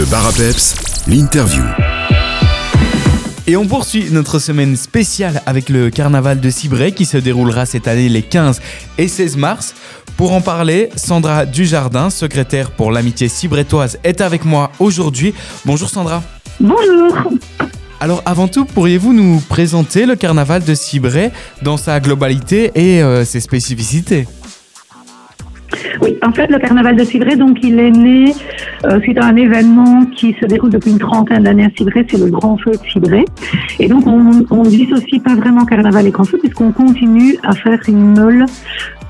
Le bar à peps, l'interview. Et on poursuit notre semaine spéciale avec le carnaval de Cibray qui se déroulera cette année les 15 et 16 mars. Pour en parler, Sandra Dujardin, secrétaire pour l'amitié cibretoise, est avec moi aujourd'hui. Bonjour Sandra. Bonjour. Alors avant tout, pourriez-vous nous présenter le carnaval de Cibray dans sa globalité et euh, ses spécificités? Oui, en fait, le carnaval de Cibray, donc, il est né euh, à un événement qui se déroule depuis une trentaine d'années à Cibray, c'est le Grand Feu de Cibray. Et donc, on, on dissocie pas vraiment carnaval et Grand Feu, puisqu'on continue à faire une meule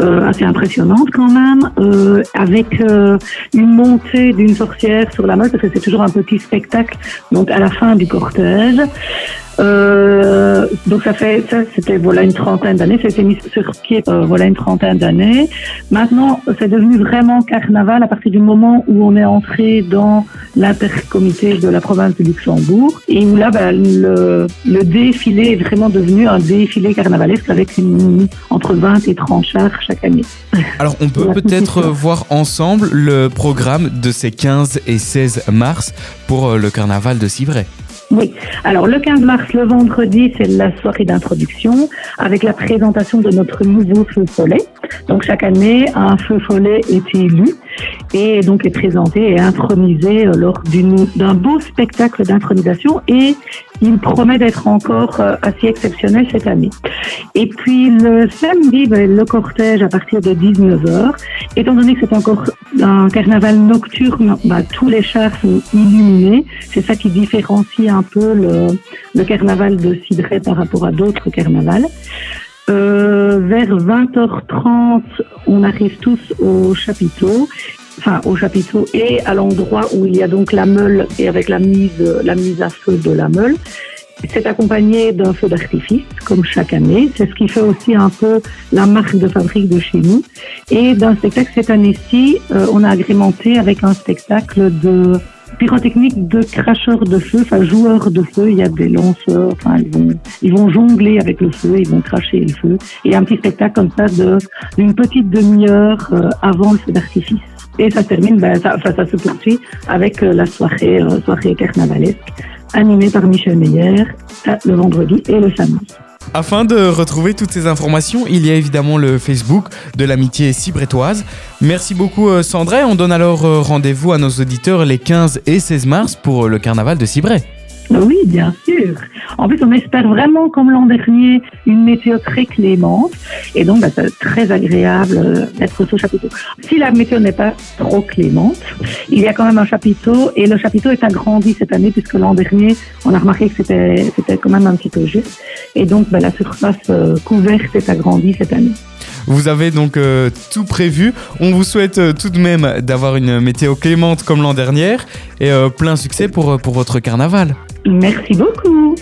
euh, assez impressionnante quand même, euh, avec euh, une montée d'une sorcière sur la meule, parce que c'est toujours un petit spectacle, donc à la fin du cortège. Euh, donc ça fait ça c'était voilà une trentaine d'années, ça a été mis sur pied euh, voilà une trentaine d'années. Maintenant c'est devenu vraiment carnaval à partir du moment où on est entré dans l'intercomité de la province de Luxembourg et où là ben, le, le défilé est vraiment devenu un défilé carnavalesque avec une, entre 20 et 30 chars chaque année. Alors on peut peut-être ça. voir ensemble le programme de ces 15 et 16 mars pour euh, le carnaval de Cibray. Oui. Alors, le 15 mars, le vendredi, c'est la soirée d'introduction avec la présentation de notre nouveau feu follet. Donc, chaque année, un feu follet est élu et donc est présenté et intronisé lors d'un beau spectacle d'intronisation et il promet d'être encore euh, assez exceptionnel cette année. Et puis, le samedi, ben, le cortège à partir de 19h. Étant donné que c'est encore un carnaval nocturne, bah, tous les chars sont illuminés. C'est ça qui différencie un peu le, carnaval de Cidret par rapport à d'autres carnavals. Euh, vers 20h30, on arrive tous au chapiteau, enfin au chapiteau et à l'endroit où il y a donc la meule et avec la mise, la mise à feu de la meule. C'est accompagné d'un feu d'artifice, comme chaque année. C'est ce qui fait aussi un peu la marque de fabrique de chez nous. Et d'un spectacle cette année-ci, euh, on a agrémenté avec un spectacle de pyrotechnique de cracheurs de feu, enfin joueurs de feu. Il y a des lanceurs, enfin ils vont, ils vont jongler avec le feu, ils vont cracher le feu. Et un petit spectacle comme ça de d'une petite demi-heure euh, avant le feu d'artifice. Et ça termine, ben, ça, ça se poursuit avec euh, la soirée, euh, soirée carnavalesque animée par Michel Meyer euh, le vendredi et le samedi. Afin de retrouver toutes ces informations, il y a évidemment le Facebook de l'amitié cibretoise. Merci beaucoup euh, Sandra et on donne alors euh, rendez-vous à nos auditeurs les 15 et 16 mars pour euh, le carnaval de Cibray. Oui, bien sûr. En plus, on espère vraiment, comme l'an dernier, une météo très clémente. Et donc, bah, c'est très agréable euh, d'être sous chapiteau. Si la météo n'est pas trop clémente, il y a quand même un chapiteau. Et le chapiteau est agrandi cette année, puisque l'an dernier, on a remarqué que c'était quand même un petit peu juste. Et donc, bah, la surface euh, couverte est agrandie cette année. Vous avez donc euh, tout prévu. On vous souhaite euh, tout de même d'avoir une météo clémente comme l'an dernier et euh, plein succès pour, pour votre carnaval. Merci beaucoup.